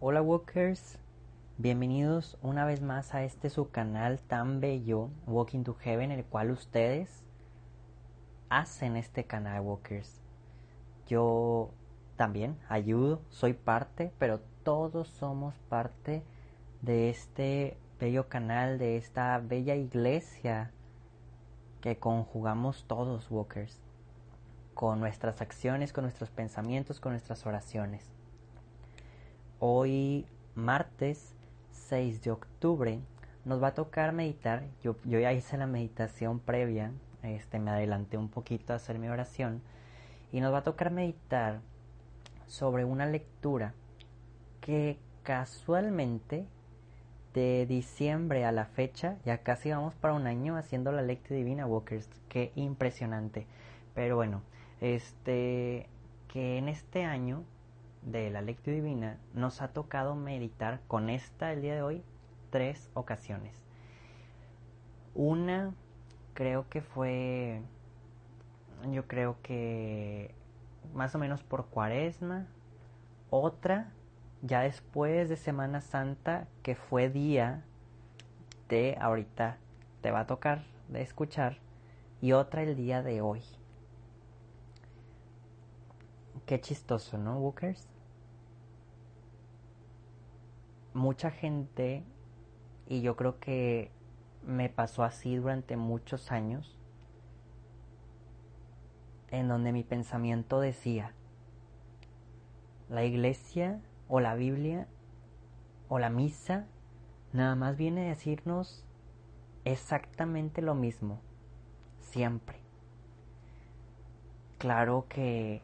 Hola Walkers, bienvenidos una vez más a este su canal tan bello, Walking to Heaven, el cual ustedes hacen este canal Walkers. Yo también ayudo, soy parte, pero todos somos parte de este bello canal, de esta bella iglesia que conjugamos todos Walkers, con nuestras acciones, con nuestros pensamientos, con nuestras oraciones. Hoy, martes 6 de octubre, nos va a tocar meditar. Yo, ya hice la meditación previa, este, me adelanté un poquito a hacer mi oración. Y nos va a tocar meditar sobre una lectura que casualmente de diciembre a la fecha, ya casi vamos para un año haciendo la lectura divina Walkers, qué impresionante. Pero bueno, este que en este año de la lectura divina nos ha tocado meditar con esta el día de hoy tres ocasiones. Una creo que fue, yo creo que más o menos por cuaresma. Otra ya después de Semana Santa que fue día de ahorita te va a tocar de escuchar. Y otra el día de hoy. Qué chistoso, ¿no, Walkers? Mucha gente, y yo creo que me pasó así durante muchos años, en donde mi pensamiento decía, la iglesia o la Biblia o la misa nada más viene a decirnos exactamente lo mismo, siempre. Claro que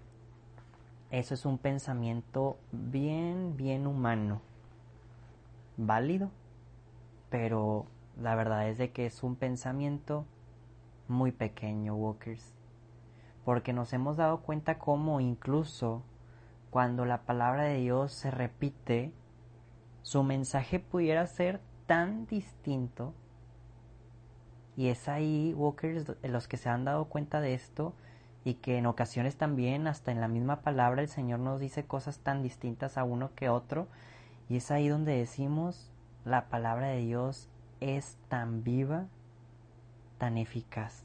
eso es un pensamiento bien, bien humano válido, pero la verdad es de que es un pensamiento muy pequeño, Walkers, porque nos hemos dado cuenta cómo incluso cuando la palabra de Dios se repite, su mensaje pudiera ser tan distinto. Y es ahí, Walkers, los que se han dado cuenta de esto y que en ocasiones también, hasta en la misma palabra, el Señor nos dice cosas tan distintas a uno que otro y es ahí donde decimos, la palabra de Dios es tan viva, tan eficaz,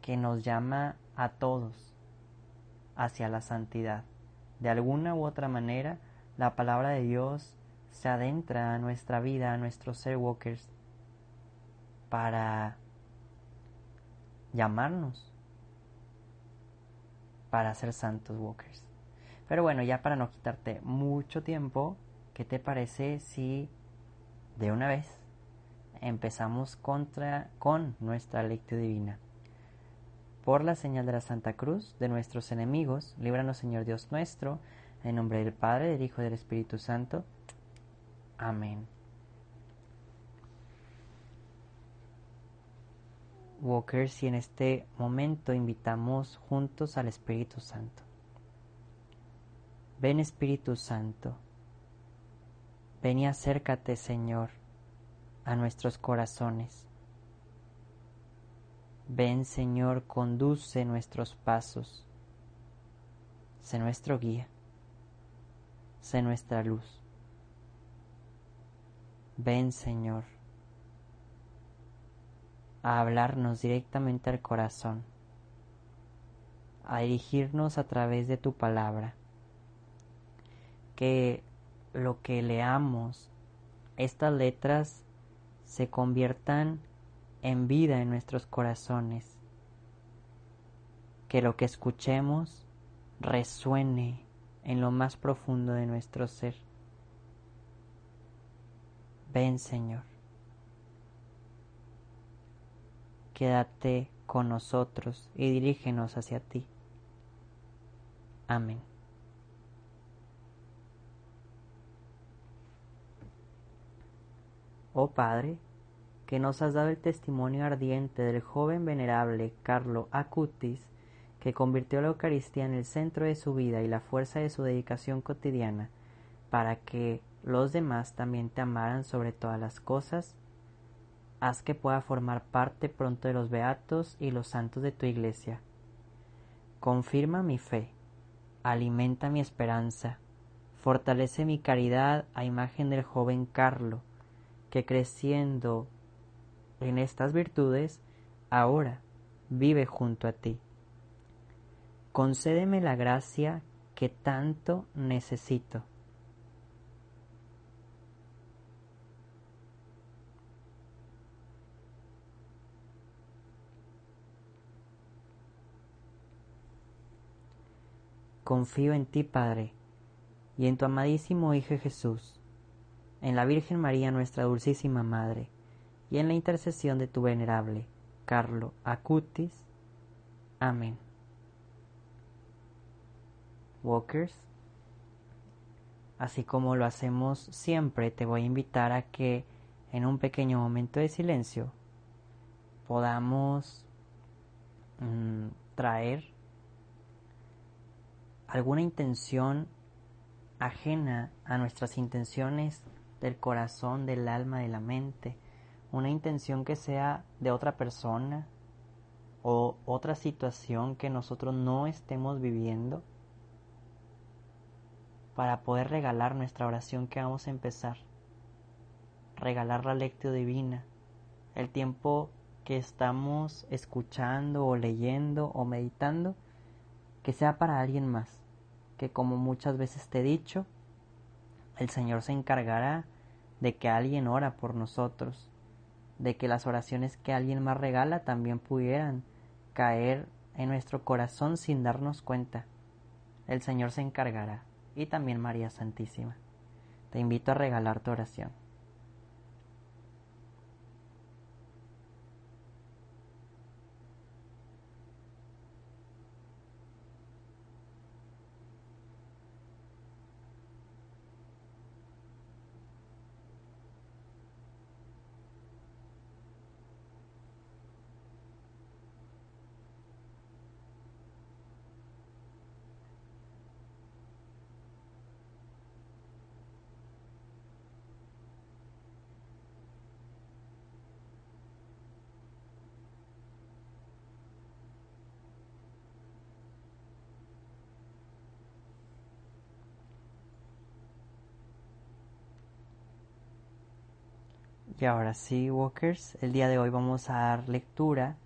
que nos llama a todos hacia la santidad. De alguna u otra manera, la palabra de Dios se adentra a nuestra vida, a nuestros ser walkers, para llamarnos, para ser santos walkers. Pero bueno, ya para no quitarte mucho tiempo, ¿qué te parece si de una vez empezamos contra, con nuestra lectura divina? Por la señal de la Santa Cruz de nuestros enemigos, líbranos Señor Dios nuestro, en nombre del Padre, del Hijo y del Espíritu Santo. Amén. Walkers, y en este momento invitamos juntos al Espíritu Santo. Ven Espíritu Santo, ven y acércate Señor a nuestros corazones. Ven Señor, conduce nuestros pasos, sé nuestro guía, sé nuestra luz. Ven Señor a hablarnos directamente al corazón, a dirigirnos a través de tu palabra que lo que leamos, estas letras se conviertan en vida en nuestros corazones, que lo que escuchemos resuene en lo más profundo de nuestro ser. Ven Señor, quédate con nosotros y dirígenos hacia ti. Amén. Oh Padre, que nos has dado el testimonio ardiente del joven venerable Carlo Acutis, que convirtió la Eucaristía en el centro de su vida y la fuerza de su dedicación cotidiana, para que los demás también te amaran sobre todas las cosas, haz que pueda formar parte pronto de los beatos y los santos de tu iglesia. Confirma mi fe, alimenta mi esperanza, fortalece mi caridad a imagen del joven Carlo, que creciendo en estas virtudes, ahora vive junto a ti. Concédeme la gracia que tanto necesito. Confío en ti, Padre, y en tu amadísimo Hijo Jesús, en la Virgen María, nuestra dulcísima Madre, y en la intercesión de tu venerable Carlo Acutis. Amén. Walkers, así como lo hacemos siempre, te voy a invitar a que en un pequeño momento de silencio podamos mm, traer alguna intención ajena a nuestras intenciones del corazón, del alma, de la mente, una intención que sea de otra persona o otra situación que nosotros no estemos viviendo para poder regalar nuestra oración que vamos a empezar. Regalar la lectio divina, el tiempo que estamos escuchando o leyendo o meditando, que sea para alguien más, que como muchas veces te he dicho, el Señor se encargará de que alguien ora por nosotros, de que las oraciones que alguien más regala también pudieran caer en nuestro corazón sin darnos cuenta. El Señor se encargará y también María Santísima. Te invito a regalar tu oración. Y ahora sí, Walkers, el día de hoy vamos a dar lectura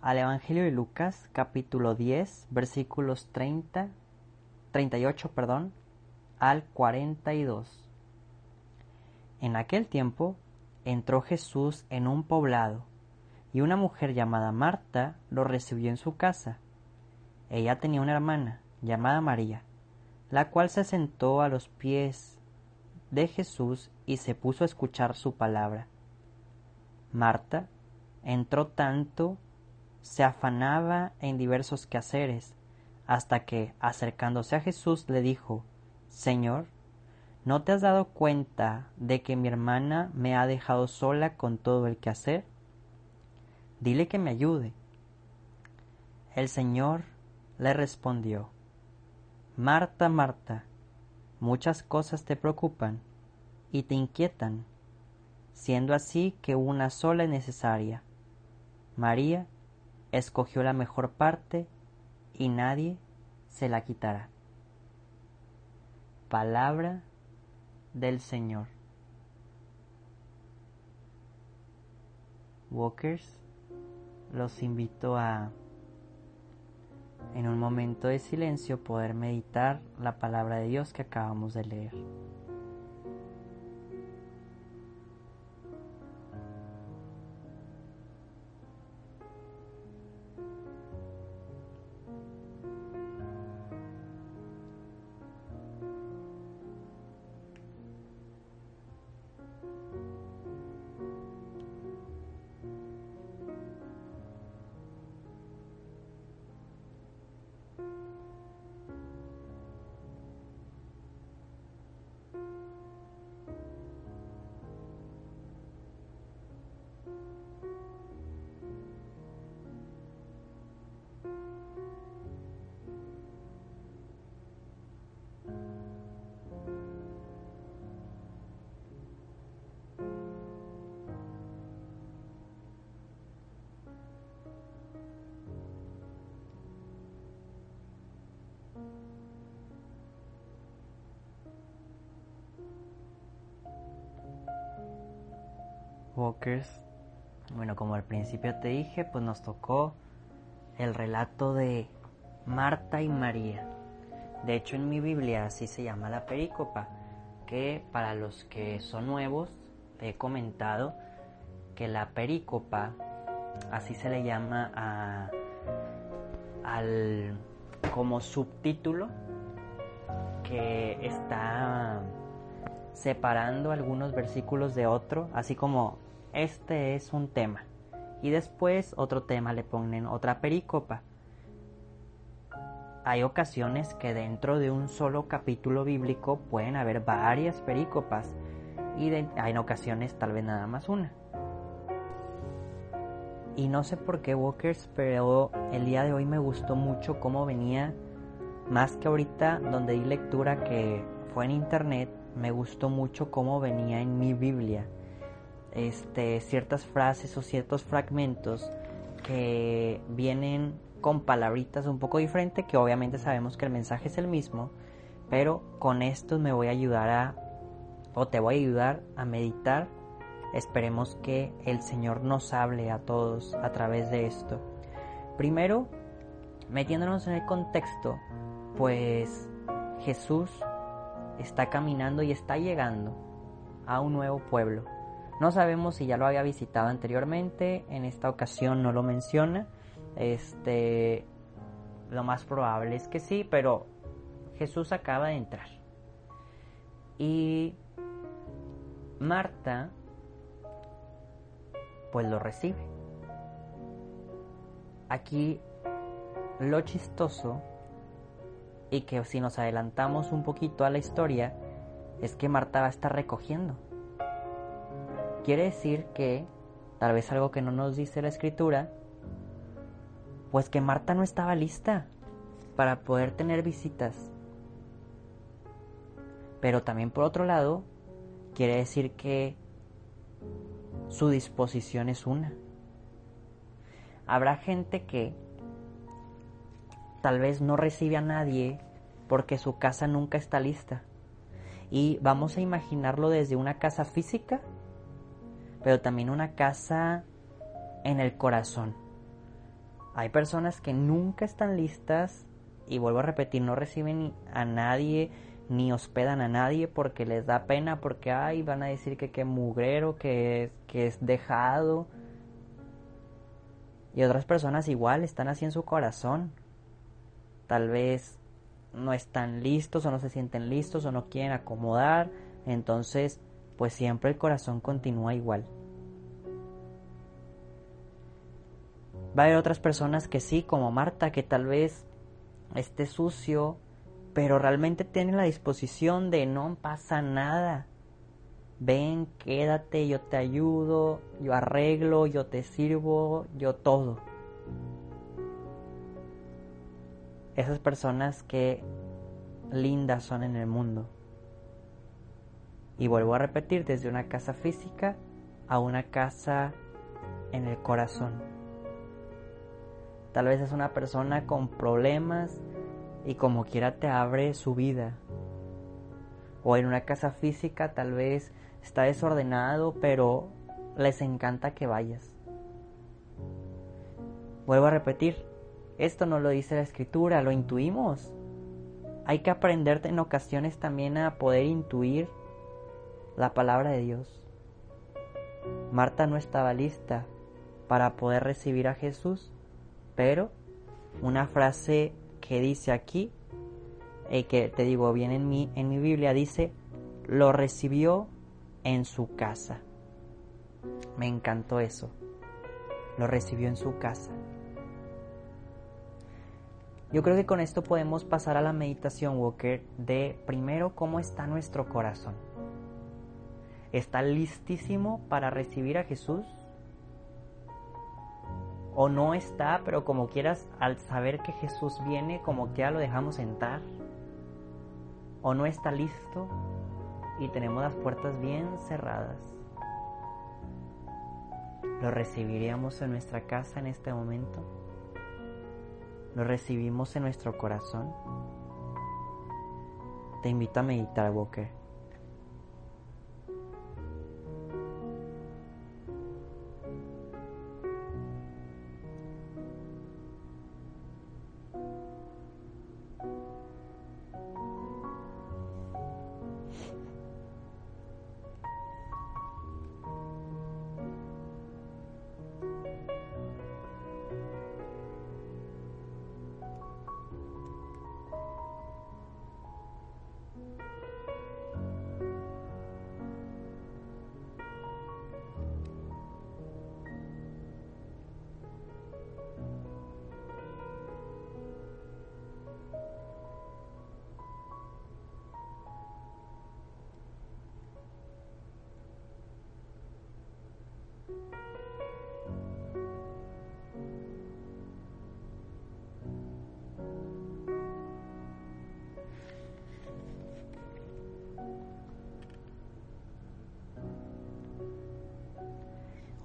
al Evangelio de Lucas, capítulo 10, versículos 30, 38, perdón, al 42. En aquel tiempo entró Jesús en un poblado, y una mujer llamada Marta lo recibió en su casa. Ella tenía una hermana llamada María, la cual se sentó a los pies de Jesús y se puso a escuchar su palabra. Marta entró tanto, se afanaba en diversos quehaceres, hasta que, acercándose a Jesús, le dijo, Señor, ¿no te has dado cuenta de que mi hermana me ha dejado sola con todo el quehacer? Dile que me ayude. El Señor le respondió, Marta, Marta, muchas cosas te preocupan y te inquietan, siendo así que una sola es necesaria. María escogió la mejor parte y nadie se la quitará. Palabra del Señor. Walkers, los invito a en un momento de silencio poder meditar la palabra de Dios que acabamos de leer. Walkers. Bueno, como al principio te dije, pues nos tocó el relato de Marta y María. De hecho, en mi Biblia así se llama la perícopa, que para los que son nuevos, he comentado que la perícopa, así se le llama a, al como subtítulo que está separando algunos versículos de otro, así como este es un tema y después otro tema le ponen otra perícopa. Hay ocasiones que dentro de un solo capítulo bíblico pueden haber varias perícopas y hay en ocasiones tal vez nada más una. Y no sé por qué Walkers, pero el día de hoy me gustó mucho cómo venía, más que ahorita donde di lectura que fue en internet, me gustó mucho cómo venía en mi Biblia. Este, ciertas frases o ciertos fragmentos que vienen con palabritas un poco diferentes, que obviamente sabemos que el mensaje es el mismo, pero con estos me voy a ayudar a, o te voy a ayudar a meditar Esperemos que el Señor nos hable a todos a través de esto. Primero, metiéndonos en el contexto, pues Jesús está caminando y está llegando a un nuevo pueblo. No sabemos si ya lo había visitado anteriormente, en esta ocasión no lo menciona. Este lo más probable es que sí, pero Jesús acaba de entrar. Y Marta pues lo recibe. Aquí lo chistoso y que si nos adelantamos un poquito a la historia es que Marta va a estar recogiendo. Quiere decir que, tal vez algo que no nos dice la escritura, pues que Marta no estaba lista para poder tener visitas. Pero también por otro lado, quiere decir que su disposición es una. Habrá gente que tal vez no recibe a nadie porque su casa nunca está lista. Y vamos a imaginarlo desde una casa física, pero también una casa en el corazón. Hay personas que nunca están listas y vuelvo a repetir, no reciben a nadie ni hospedan a nadie porque les da pena, porque ay, van a decir que qué mugrero, que que es dejado. Y otras personas igual están así en su corazón. Tal vez no están listos o no se sienten listos o no quieren acomodar. Entonces, pues siempre el corazón continúa igual. Va a haber otras personas que sí, como Marta, que tal vez esté sucio, pero realmente tienen la disposición de no pasa nada. Ven, quédate, yo te ayudo, yo arreglo, yo te sirvo, yo todo. Esas personas que lindas son en el mundo. Y vuelvo a repetir, desde una casa física a una casa en el corazón. Tal vez es una persona con problemas y como quiera te abre su vida. O en una casa física tal vez está desordenado, pero les encanta que vayas. Vuelvo a repetir, esto no lo dice la escritura, lo intuimos. Hay que aprender en ocasiones también a poder intuir la palabra de Dios. Marta no estaba lista para poder recibir a Jesús, pero una frase que dice aquí, eh, que te digo bien en mi, en mi Biblia, dice, lo recibió en su casa. Me encantó eso. Lo recibió en su casa. Yo creo que con esto podemos pasar a la meditación, Walker, de primero cómo está nuestro corazón. ¿Está listísimo para recibir a Jesús? o no está, pero como quieras, al saber que Jesús viene, como que ya lo dejamos entrar, o no está listo y tenemos las puertas bien cerradas. ¿Lo recibiríamos en nuestra casa en este momento? ¿Lo recibimos en nuestro corazón? Te invito a meditar, Walker.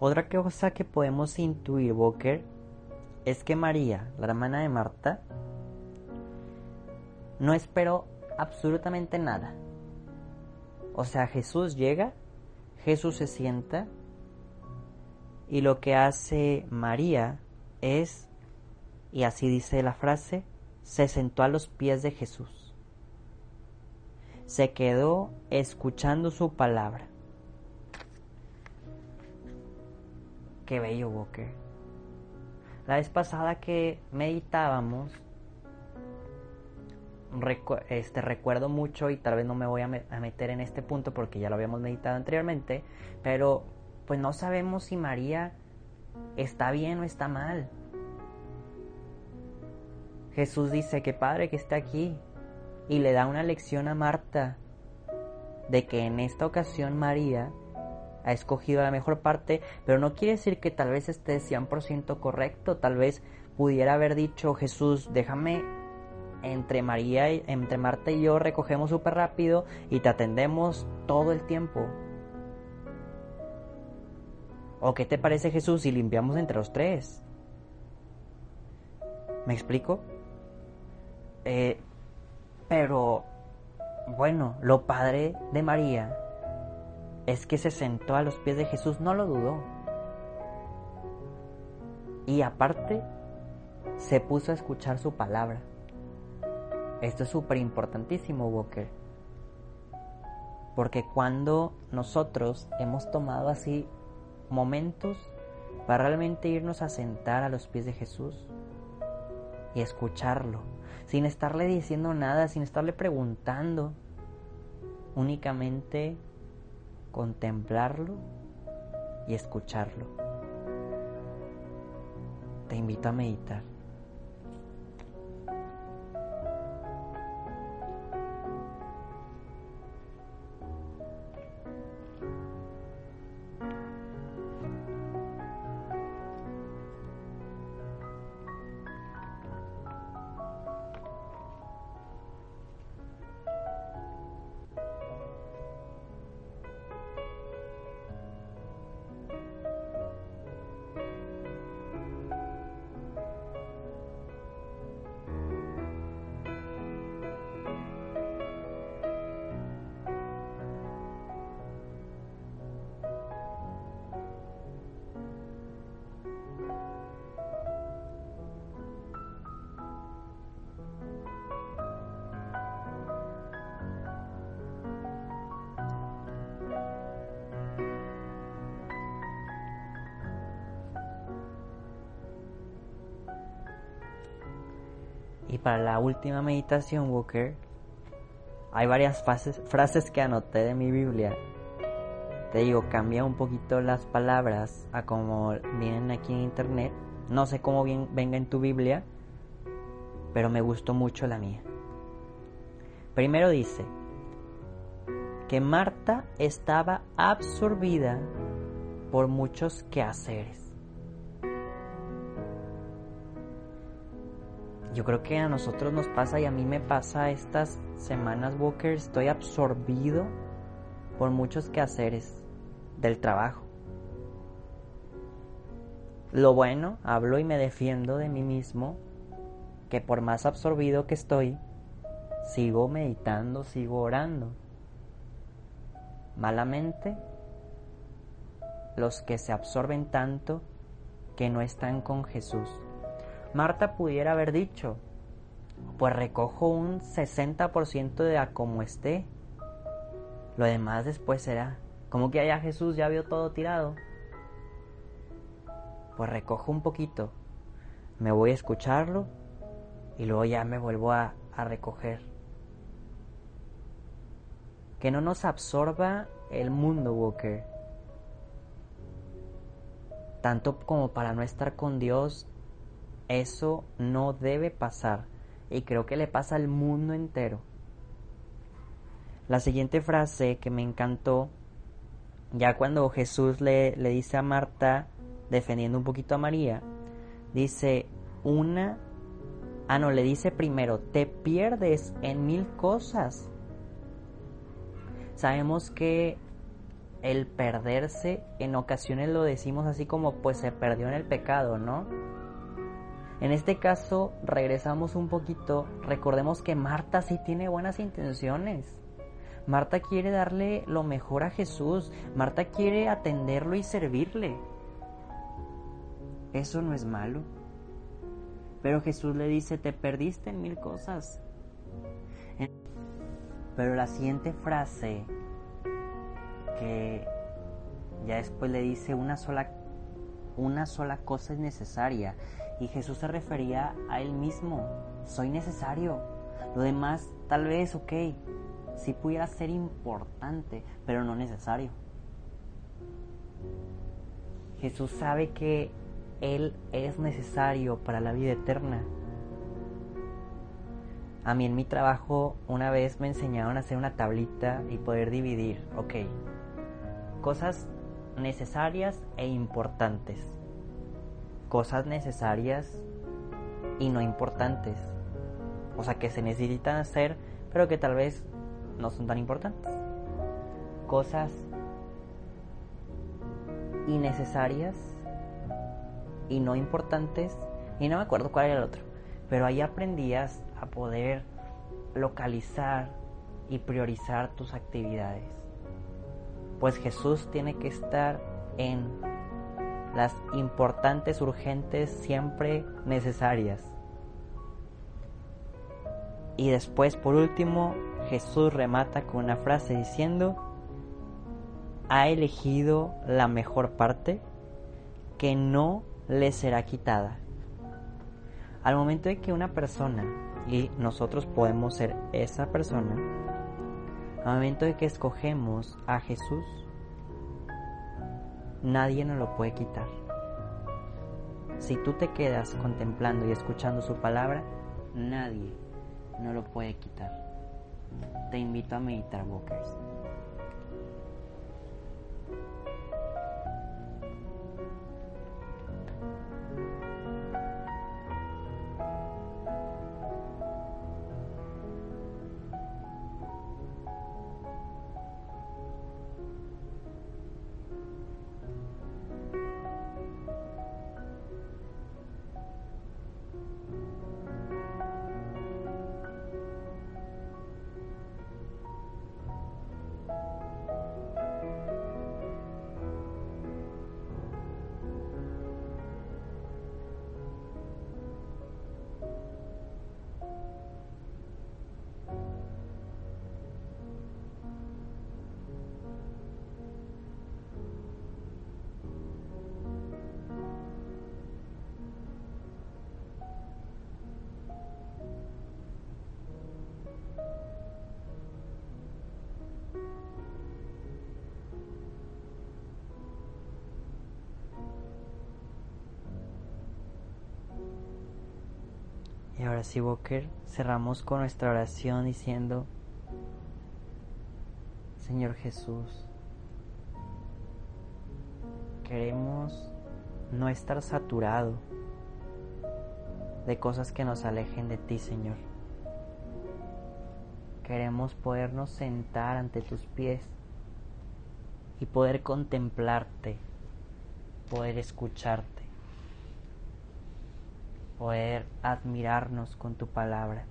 Otra cosa que podemos intuir, Walker, es que María, la hermana de Marta, no esperó absolutamente nada. O sea, Jesús llega, Jesús se sienta y lo que hace María es, y así dice la frase, se sentó a los pies de Jesús. Se quedó escuchando su palabra. Qué bello, Walker. La vez pasada que meditábamos, este, recuerdo mucho y tal vez no me voy a, meter en este punto porque ya lo habíamos meditado anteriormente, pero pues no sabemos si María está bien o está mal. Jesús dice que Padre que está aquí y le da una lección a Marta de que en esta ocasión María ha escogido la mejor parte, pero no quiere decir que tal vez esté 100% correcto, tal vez pudiera haber dicho Jesús, déjame entre María, entre Marta y yo recogemos súper rápido y te atendemos todo el tiempo. ¿O qué te parece Jesús si limpiamos entre los tres? ¿Me explico? Eh, pero, bueno, lo padre de María es que se sentó a los pies de Jesús, no lo dudó. Y aparte, se puso a escuchar su palabra. Esto es súper importantísimo, Walker. Porque cuando nosotros hemos tomado así momentos para realmente irnos a sentar a los pies de Jesús y escucharlo, sin estarle diciendo nada, sin estarle preguntando, únicamente contemplarlo y escucharlo. Te invito a meditar. Y para la última meditación, Walker, hay varias frases que anoté de mi Biblia. Te digo, cambia un poquito las palabras a como vienen aquí en internet. No sé cómo bien venga en tu Biblia, pero me gustó mucho la mía. Primero dice que Marta estaba absorbida por muchos quehaceres. Yo creo que a nosotros nos pasa y a mí me pasa estas semanas, Walker, estoy absorbido por muchos quehaceres del trabajo. Lo bueno, hablo y me defiendo de mí mismo, que por más absorbido que estoy, sigo meditando, sigo orando. Malamente, los que se absorben tanto que no están con Jesús. Marta pudiera haber dicho, pues recojo un 60% de a como esté. Lo demás después será. Como que allá Jesús ya vio todo tirado. Pues recojo un poquito. Me voy a escucharlo y luego ya me vuelvo a, a recoger. Que no nos absorba el mundo, Walker. Tanto como para no estar con Dios eso no debe pasar y creo que le pasa al mundo entero. La siguiente frase que me encantó, ya cuando Jesús le, le dice a Marta, defendiendo un poquito a María, dice, una, ah no, le dice primero, te pierdes en mil cosas. Sabemos que el perderse, en ocasiones lo decimos así como pues se perdió en el pecado, ¿no? En este caso, regresamos un poquito, recordemos que Marta sí tiene buenas intenciones. Marta quiere darle lo mejor a Jesús, Marta quiere atenderlo y servirle. Eso no es malo. Pero Jesús le dice, te perdiste en mil cosas. Pero la siguiente frase que ya después le dice una sola una sola cosa es necesaria y Jesús se refería a él mismo, soy necesario. Lo demás tal vez, ok, sí pudiera ser importante, pero no necesario. Jesús sabe que Él es necesario para la vida eterna. A mí en mi trabajo una vez me enseñaron a hacer una tablita y poder dividir, ok, cosas necesarias e importantes. Cosas necesarias y no importantes. O sea, que se necesitan hacer, pero que tal vez no son tan importantes. Cosas innecesarias y no importantes. Y no me acuerdo cuál era el otro. Pero ahí aprendías a poder localizar y priorizar tus actividades pues Jesús tiene que estar en las importantes, urgentes, siempre necesarias. Y después, por último, Jesús remata con una frase diciendo, ha elegido la mejor parte que no le será quitada. Al momento de que una persona, y nosotros podemos ser esa persona, al momento de que escogemos a Jesús, nadie nos lo puede quitar. Si tú te quedas contemplando y escuchando su palabra, nadie no lo puede quitar. Te invito a meditar, Walkers. Y ahora sí, Walker, cerramos con nuestra oración diciendo, Señor Jesús, queremos no estar saturado de cosas que nos alejen de ti, Señor. Queremos podernos sentar ante tus pies y poder contemplarte, poder escucharte poder admirarnos con tu palabra.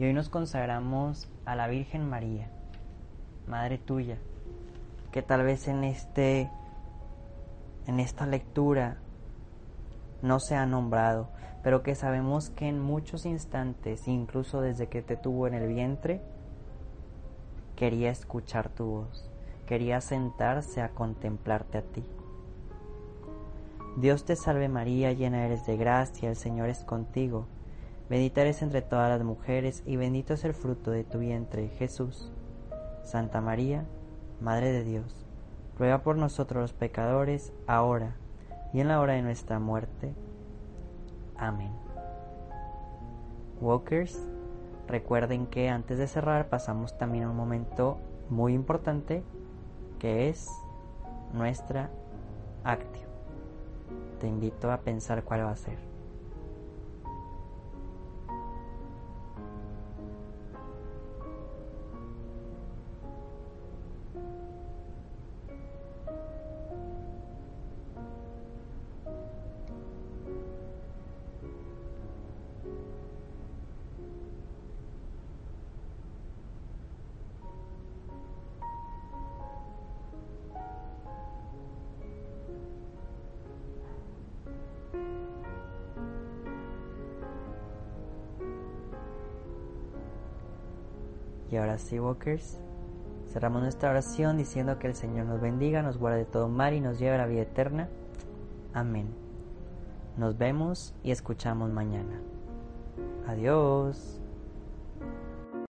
Y hoy nos consagramos a la Virgen María, Madre tuya, que tal vez en este en esta lectura no se ha nombrado, pero que sabemos que en muchos instantes, incluso desde que te tuvo en el vientre, quería escuchar tu voz, quería sentarse a contemplarte a ti. Dios te salve María, llena eres de gracia, el Señor es contigo. Bendita eres entre todas las mujeres y bendito es el fruto de tu vientre, Jesús. Santa María, Madre de Dios, ruega por nosotros los pecadores, ahora y en la hora de nuestra muerte. Amén. Walkers, recuerden que antes de cerrar pasamos también a un momento muy importante que es nuestra actio te invito a pensar cuál va a ser. Y ahora sí, Walkers, cerramos nuestra oración diciendo que el Señor nos bendiga, nos guarde de todo mal y nos lleve a la vida eterna. Amén. Nos vemos y escuchamos mañana. Adiós.